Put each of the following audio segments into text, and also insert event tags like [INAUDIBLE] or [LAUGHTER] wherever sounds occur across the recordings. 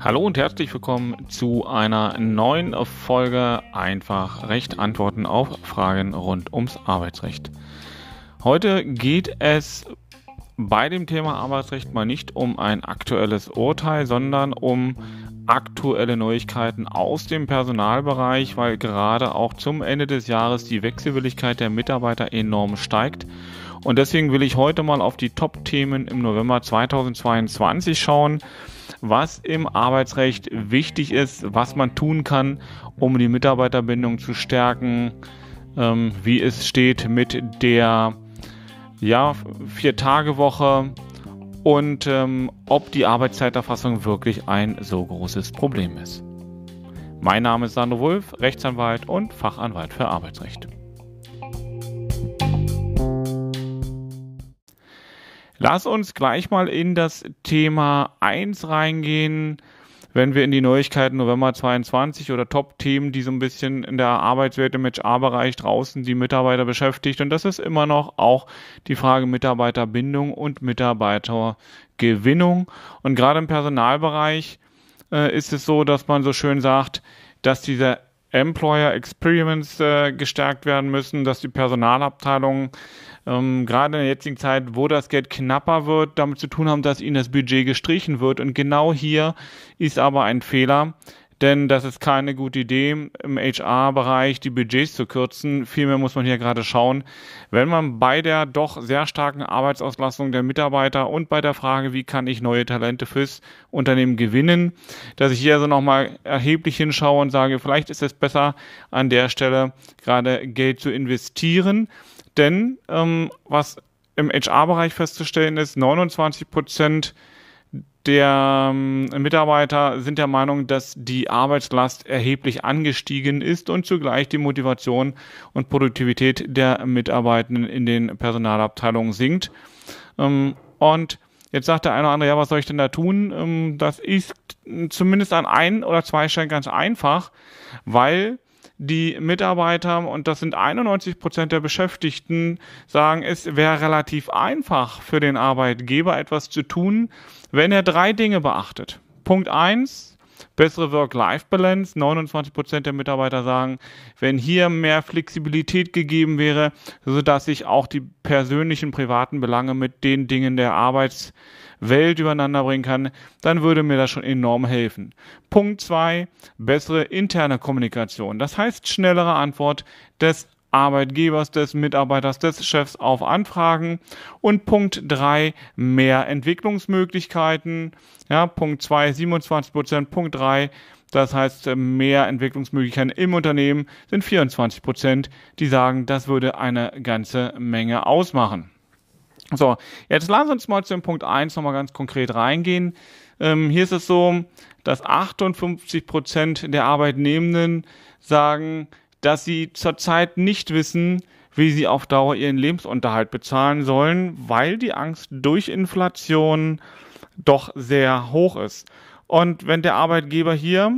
Hallo und herzlich willkommen zu einer neuen Folge Einfach Recht Antworten auf Fragen rund ums Arbeitsrecht. Heute geht es bei dem Thema Arbeitsrecht mal nicht um ein aktuelles Urteil, sondern um aktuelle Neuigkeiten aus dem Personalbereich, weil gerade auch zum Ende des Jahres die Wechselwilligkeit der Mitarbeiter enorm steigt. Und deswegen will ich heute mal auf die Top-Themen im November 2022 schauen, was im Arbeitsrecht wichtig ist, was man tun kann, um die Mitarbeiterbindung zu stärken, ähm, wie es steht mit der ja, Vier-Tage-Woche und ähm, ob die Arbeitszeiterfassung wirklich ein so großes Problem ist. Mein Name ist Sandro Wulff, Rechtsanwalt und Fachanwalt für Arbeitsrecht. Lass uns gleich mal in das Thema 1 reingehen, wenn wir in die Neuigkeiten November 22 oder Top-Themen, die so ein bisschen in der Arbeitswelt im HR-Bereich draußen die Mitarbeiter beschäftigt. Und das ist immer noch auch die Frage Mitarbeiterbindung und Mitarbeitergewinnung. Und gerade im Personalbereich äh, ist es so, dass man so schön sagt, dass diese Employer Experience äh, gestärkt werden müssen, dass die Personalabteilungen ähm, gerade in der jetzigen Zeit, wo das Geld knapper wird, damit zu tun haben, dass ihnen das Budget gestrichen wird. Und genau hier ist aber ein Fehler, denn das ist keine gute Idee, im HR-Bereich die Budgets zu kürzen. Vielmehr muss man hier gerade schauen, wenn man bei der doch sehr starken Arbeitsauslastung der Mitarbeiter und bei der Frage, wie kann ich neue Talente fürs Unternehmen gewinnen, dass ich hier also nochmal erheblich hinschaue und sage, vielleicht ist es besser, an der Stelle gerade Geld zu investieren. Denn ähm, was im HR-Bereich festzustellen ist, 29 Prozent der ähm, Mitarbeiter sind der Meinung, dass die Arbeitslast erheblich angestiegen ist und zugleich die Motivation und Produktivität der Mitarbeitenden in den Personalabteilungen sinkt. Ähm, und jetzt sagt der eine oder andere, ja, was soll ich denn da tun? Ähm, das ist zumindest an ein oder zwei Stellen ganz einfach, weil die Mitarbeiter, und das sind 91 Prozent der Beschäftigten, sagen, es wäre relativ einfach für den Arbeitgeber etwas zu tun, wenn er drei Dinge beachtet. Punkt eins, bessere Work-Life-Balance. 29 Prozent der Mitarbeiter sagen, wenn hier mehr Flexibilität gegeben wäre, sodass ich auch die persönlichen, privaten Belange mit den Dingen der Arbeits Welt übereinander bringen kann, dann würde mir das schon enorm helfen. Punkt zwei: bessere interne Kommunikation. Das heißt schnellere Antwort des Arbeitgebers, des Mitarbeiters, des Chefs auf Anfragen. Und Punkt drei mehr Entwicklungsmöglichkeiten. Ja, Punkt zwei 27 Prozent. Punkt drei das heißt, mehr Entwicklungsmöglichkeiten im Unternehmen sind 24 Prozent, die sagen, das würde eine ganze Menge ausmachen. So, jetzt Sie uns mal zu dem Punkt 1 nochmal ganz konkret reingehen. Ähm, hier ist es so, dass 58 Prozent der Arbeitnehmenden sagen, dass sie zurzeit nicht wissen, wie sie auf Dauer ihren Lebensunterhalt bezahlen sollen, weil die Angst durch Inflation doch sehr hoch ist. Und wenn der Arbeitgeber hier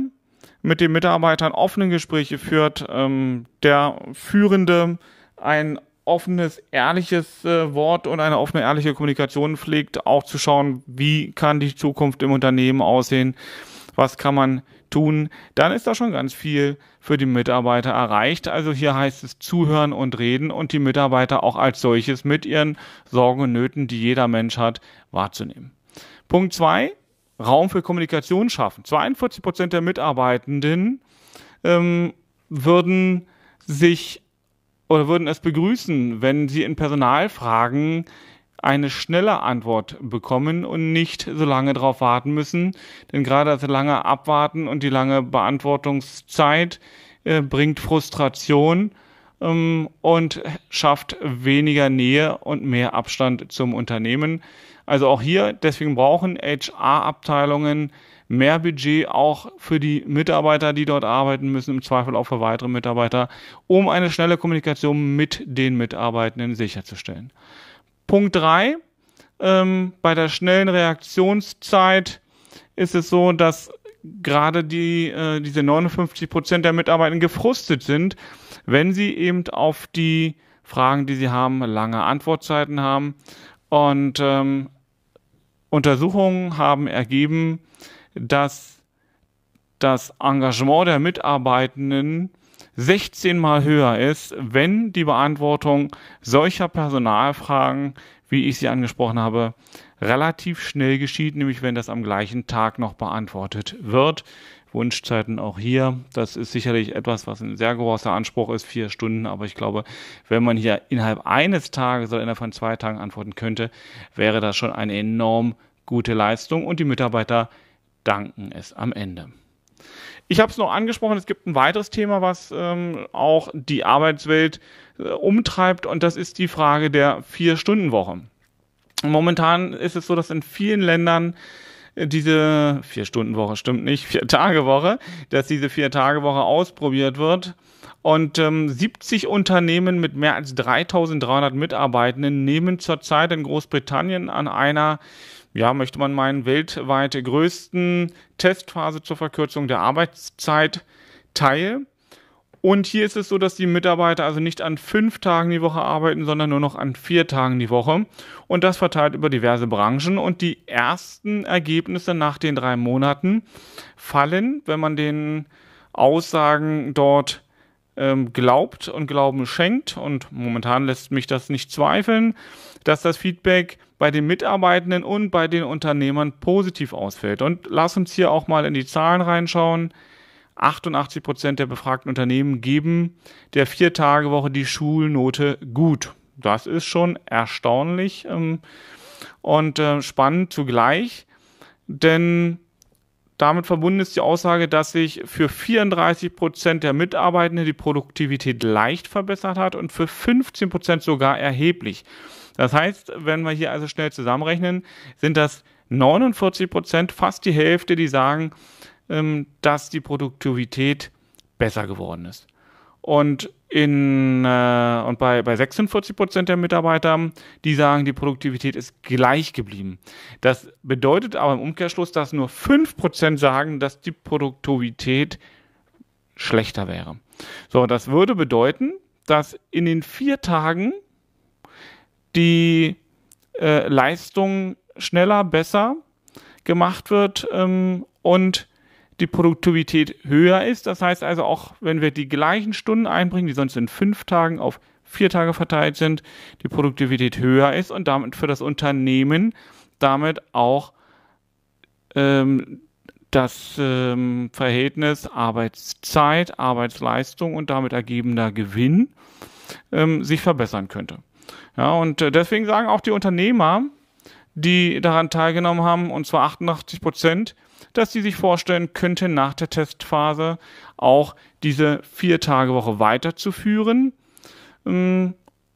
mit den Mitarbeitern offene Gespräche führt, ähm, der Führende ein offenes, ehrliches äh, Wort und eine offene, ehrliche Kommunikation pflegt, auch zu schauen, wie kann die Zukunft im Unternehmen aussehen, was kann man tun, dann ist da schon ganz viel für die Mitarbeiter erreicht. Also hier heißt es zuhören und reden und die Mitarbeiter auch als solches mit ihren Sorgen und Nöten, die jeder Mensch hat, wahrzunehmen. Punkt zwei, Raum für Kommunikation schaffen. 42 Prozent der Mitarbeitenden ähm, würden sich oder würden es begrüßen, wenn sie in Personalfragen eine schnelle Antwort bekommen und nicht so lange darauf warten müssen. Denn gerade das lange Abwarten und die lange Beantwortungszeit äh, bringt Frustration ähm, und schafft weniger Nähe und mehr Abstand zum Unternehmen. Also auch hier, deswegen brauchen HR-Abteilungen mehr Budget auch für die Mitarbeiter, die dort arbeiten müssen, im Zweifel auch für weitere Mitarbeiter, um eine schnelle Kommunikation mit den Mitarbeitenden sicherzustellen. Punkt drei: ähm, bei der schnellen Reaktionszeit ist es so, dass gerade die, äh, diese 59 Prozent der Mitarbeiter gefrustet sind, wenn sie eben auf die Fragen, die sie haben, lange Antwortzeiten haben. Und ähm, Untersuchungen haben ergeben, dass das Engagement der Mitarbeitenden 16 mal höher ist, wenn die Beantwortung solcher Personalfragen, wie ich sie angesprochen habe, relativ schnell geschieht, nämlich wenn das am gleichen Tag noch beantwortet wird. Wunschzeiten auch hier. Das ist sicherlich etwas, was ein sehr großer Anspruch ist, vier Stunden. Aber ich glaube, wenn man hier innerhalb eines Tages oder innerhalb von zwei Tagen antworten könnte, wäre das schon eine enorm gute Leistung und die Mitarbeiter danken es am Ende. Ich habe es noch angesprochen, es gibt ein weiteres Thema, was ähm, auch die Arbeitswelt äh, umtreibt und das ist die Frage der Vier-Stunden-Woche. Momentan ist es so, dass in vielen Ländern äh, diese Vier-Stunden-Woche stimmt nicht, [LAUGHS] Vier-Tage-Woche, dass diese Vier-Tage-Woche ausprobiert wird. Und ähm, 70 Unternehmen mit mehr als 3300 Mitarbeitenden nehmen zurzeit in Großbritannien an einer ja, möchte man meinen, weltweit größten Testphase zur Verkürzung der Arbeitszeit teil. Und hier ist es so, dass die Mitarbeiter also nicht an fünf Tagen die Woche arbeiten, sondern nur noch an vier Tagen die Woche. Und das verteilt über diverse Branchen. Und die ersten Ergebnisse nach den drei Monaten fallen, wenn man den Aussagen dort ähm, glaubt und Glauben schenkt. Und momentan lässt mich das nicht zweifeln, dass das Feedback bei den Mitarbeitenden und bei den Unternehmern positiv ausfällt. Und lass uns hier auch mal in die Zahlen reinschauen. 88 Prozent der befragten Unternehmen geben der Vier-Tage-Woche die Schulnote gut. Das ist schon erstaunlich ähm, und äh, spannend zugleich, denn damit verbunden ist die Aussage, dass sich für 34 Prozent der Mitarbeitenden die Produktivität leicht verbessert hat und für 15 Prozent sogar erheblich. Das heißt, wenn wir hier also schnell zusammenrechnen, sind das 49 Prozent, fast die Hälfte, die sagen, ähm, dass die Produktivität besser geworden ist. Und in äh, und bei, bei 46 Prozent der Mitarbeiter, die sagen, die Produktivität ist gleich geblieben. Das bedeutet aber im Umkehrschluss, dass nur 5 Prozent sagen, dass die Produktivität schlechter wäre. So, das würde bedeuten, dass in den vier Tagen die äh, Leistung schneller, besser gemacht wird ähm, und die Produktivität höher ist. Das heißt also auch, wenn wir die gleichen Stunden einbringen, die sonst in fünf Tagen auf vier Tage verteilt sind, die Produktivität höher ist und damit für das Unternehmen damit auch ähm, das ähm, Verhältnis Arbeitszeit, Arbeitsleistung und damit ergebender Gewinn ähm, sich verbessern könnte. Ja, und äh, deswegen sagen auch die Unternehmer, die daran teilgenommen haben, und zwar 88 Prozent, dass sie sich vorstellen könnten, nach der Testphase auch diese Vier-Tage-Woche weiterzuführen. Ähm,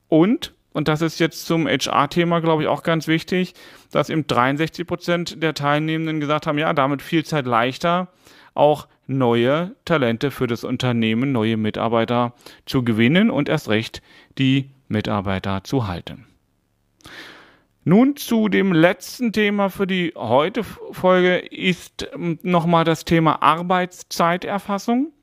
und, und das ist jetzt zum HR-Thema, glaube ich, auch ganz wichtig, dass eben 63 Prozent der Teilnehmenden gesagt haben, ja, damit viel Zeit leichter, auch neue Talente für das Unternehmen, neue Mitarbeiter zu gewinnen und erst recht die Mitarbeiter zu halten. Nun zu dem letzten Thema für die heute Folge ist ähm, nochmal das Thema Arbeitszeiterfassung.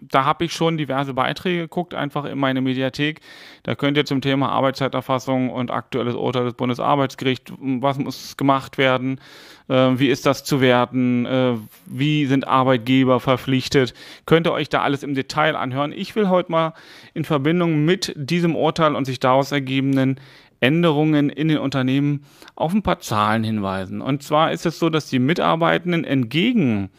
Da habe ich schon diverse Beiträge geguckt, einfach in meine Mediathek. Da könnt ihr zum Thema Arbeitszeiterfassung und aktuelles Urteil des Bundesarbeitsgerichts, was muss gemacht werden, äh, wie ist das zu werten, äh, wie sind Arbeitgeber verpflichtet, könnt ihr euch da alles im Detail anhören. Ich will heute mal in Verbindung mit diesem Urteil und sich daraus ergebenden Änderungen in den Unternehmen auf ein paar Zahlen hinweisen. Und zwar ist es so, dass die Mitarbeitenden entgegen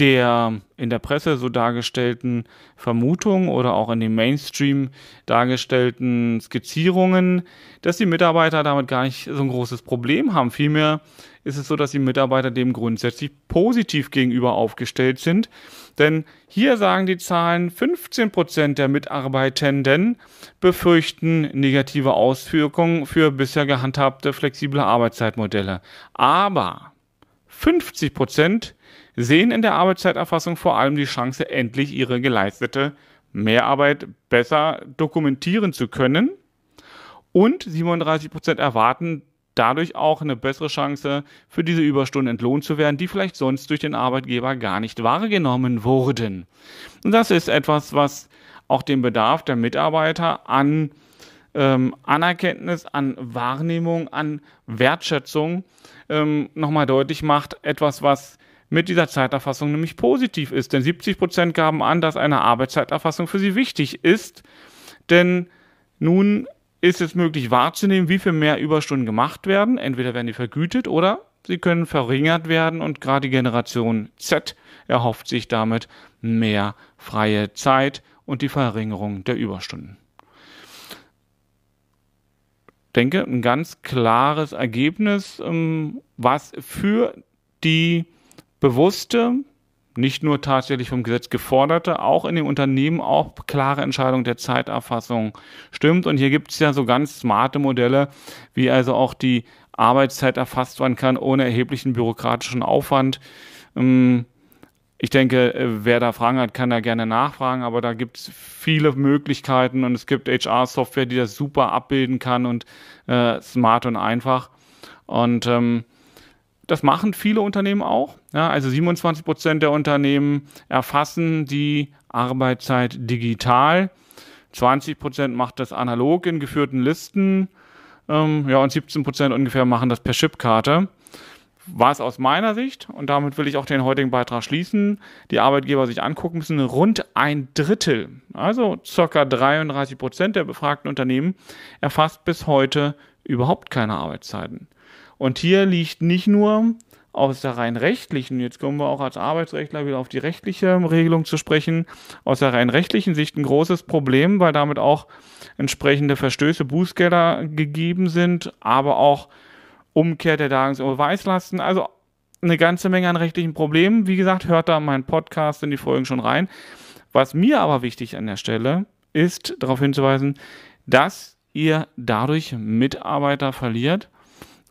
der in der Presse so dargestellten Vermutung oder auch in dem Mainstream dargestellten Skizzierungen, dass die Mitarbeiter damit gar nicht so ein großes Problem haben. Vielmehr ist es so, dass die Mitarbeiter dem grundsätzlich positiv gegenüber aufgestellt sind. Denn hier sagen die Zahlen, 15 Prozent der Mitarbeitenden befürchten negative Auswirkungen für bisher gehandhabte flexible Arbeitszeitmodelle. Aber 50 Prozent sehen in der Arbeitszeiterfassung vor allem die Chance, endlich ihre geleistete Mehrarbeit besser dokumentieren zu können. Und 37 Prozent erwarten dadurch auch eine bessere Chance, für diese Überstunden entlohnt zu werden, die vielleicht sonst durch den Arbeitgeber gar nicht wahrgenommen wurden. Und das ist etwas, was auch den Bedarf der Mitarbeiter an ähm, Anerkenntnis, an Wahrnehmung, an Wertschätzung ähm, nochmal deutlich macht. Etwas, was mit dieser Zeiterfassung nämlich positiv ist. Denn 70 Prozent gaben an, dass eine Arbeitszeiterfassung für sie wichtig ist. Denn nun ist es möglich wahrzunehmen, wie viel mehr Überstunden gemacht werden. Entweder werden die vergütet oder sie können verringert werden und gerade die Generation Z erhofft sich damit mehr freie Zeit und die Verringerung der Überstunden. Denke, ein ganz klares Ergebnis, ähm, was für die bewusste, nicht nur tatsächlich vom Gesetz geforderte, auch in den Unternehmen auch klare Entscheidung der Zeiterfassung stimmt. Und hier gibt es ja so ganz smarte Modelle, wie also auch die Arbeitszeit erfasst werden kann ohne erheblichen bürokratischen Aufwand. Ähm, ich denke, äh, wer da Fragen hat, kann da gerne nachfragen, aber da gibt es viele Möglichkeiten und es gibt HR-Software, die das super abbilden kann und äh, smart und einfach. Und ähm, das machen viele Unternehmen auch. Ja, also 27 Prozent der Unternehmen erfassen die Arbeitszeit digital. 20 Prozent macht das analog in geführten Listen. Ähm, ja, und 17 Prozent ungefähr machen das per Chipkarte. Was aus meiner Sicht, und damit will ich auch den heutigen Beitrag schließen, die Arbeitgeber sich angucken müssen, rund ein Drittel, also circa 33 Prozent der befragten Unternehmen, erfasst bis heute überhaupt keine Arbeitszeiten. Und hier liegt nicht nur aus der rein rechtlichen, jetzt kommen wir auch als Arbeitsrechtler wieder auf die rechtliche Regelung zu sprechen, aus der rein rechtlichen Sicht ein großes Problem, weil damit auch entsprechende Verstöße, Bußgelder gegeben sind, aber auch Umkehr der Darlehensüberweislasten, also eine ganze Menge an rechtlichen Problemen. Wie gesagt, hört da meinen Podcast in die Folgen schon rein. Was mir aber wichtig an der Stelle ist, darauf hinzuweisen, dass ihr dadurch Mitarbeiter verliert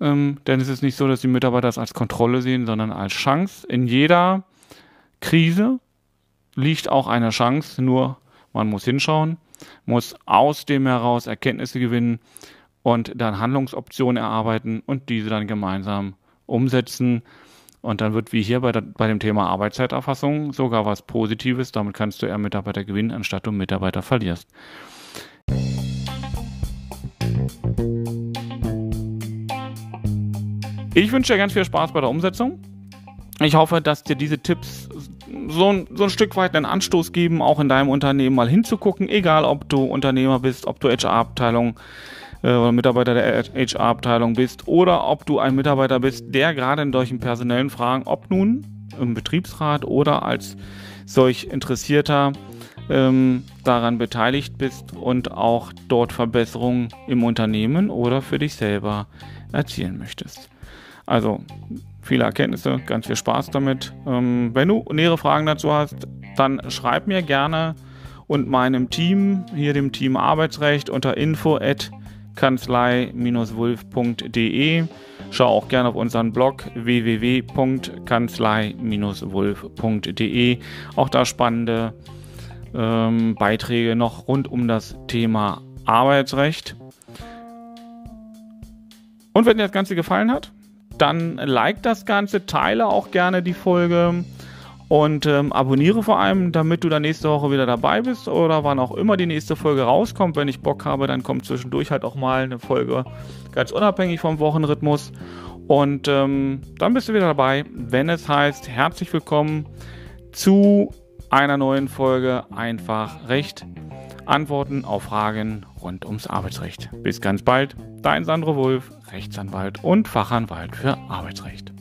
ähm, denn es ist nicht so, dass die Mitarbeiter das als Kontrolle sehen, sondern als Chance. In jeder Krise liegt auch eine Chance, nur man muss hinschauen, muss aus dem heraus Erkenntnisse gewinnen und dann Handlungsoptionen erarbeiten und diese dann gemeinsam umsetzen. Und dann wird wie hier bei, der, bei dem Thema Arbeitszeiterfassung sogar was Positives. Damit kannst du eher Mitarbeiter gewinnen, anstatt du Mitarbeiter verlierst. Ich wünsche dir ganz viel Spaß bei der Umsetzung. Ich hoffe, dass dir diese Tipps so ein, so ein Stück weit einen Anstoß geben, auch in deinem Unternehmen mal hinzugucken, egal ob du Unternehmer bist, ob du HR-Abteilung äh, oder Mitarbeiter der HR-Abteilung bist oder ob du ein Mitarbeiter bist, der gerade in solchen personellen Fragen, ob nun im Betriebsrat oder als solch Interessierter ähm, daran beteiligt bist und auch dort Verbesserungen im Unternehmen oder für dich selber erzielen möchtest. Also viele Erkenntnisse, ganz viel Spaß damit. Ähm, wenn du nähere Fragen dazu hast, dann schreib mir gerne und meinem Team, hier dem Team Arbeitsrecht unter info at kanzlei-wulf.de. Schau auch gerne auf unseren Blog www.kanzlei-wulf.de. Auch da spannende ähm, Beiträge noch rund um das Thema Arbeitsrecht. Und wenn dir das Ganze gefallen hat, dann like das Ganze, teile auch gerne die Folge und ähm, abonniere vor allem, damit du dann nächste Woche wieder dabei bist oder wann auch immer die nächste Folge rauskommt. Wenn ich Bock habe, dann kommt zwischendurch halt auch mal eine Folge ganz unabhängig vom Wochenrhythmus. Und ähm, dann bist du wieder dabei, wenn es heißt, herzlich willkommen zu einer neuen Folge Einfach Recht. Antworten auf Fragen rund ums Arbeitsrecht. Bis ganz bald, dein Sandro Wulf, Rechtsanwalt und Fachanwalt für Arbeitsrecht.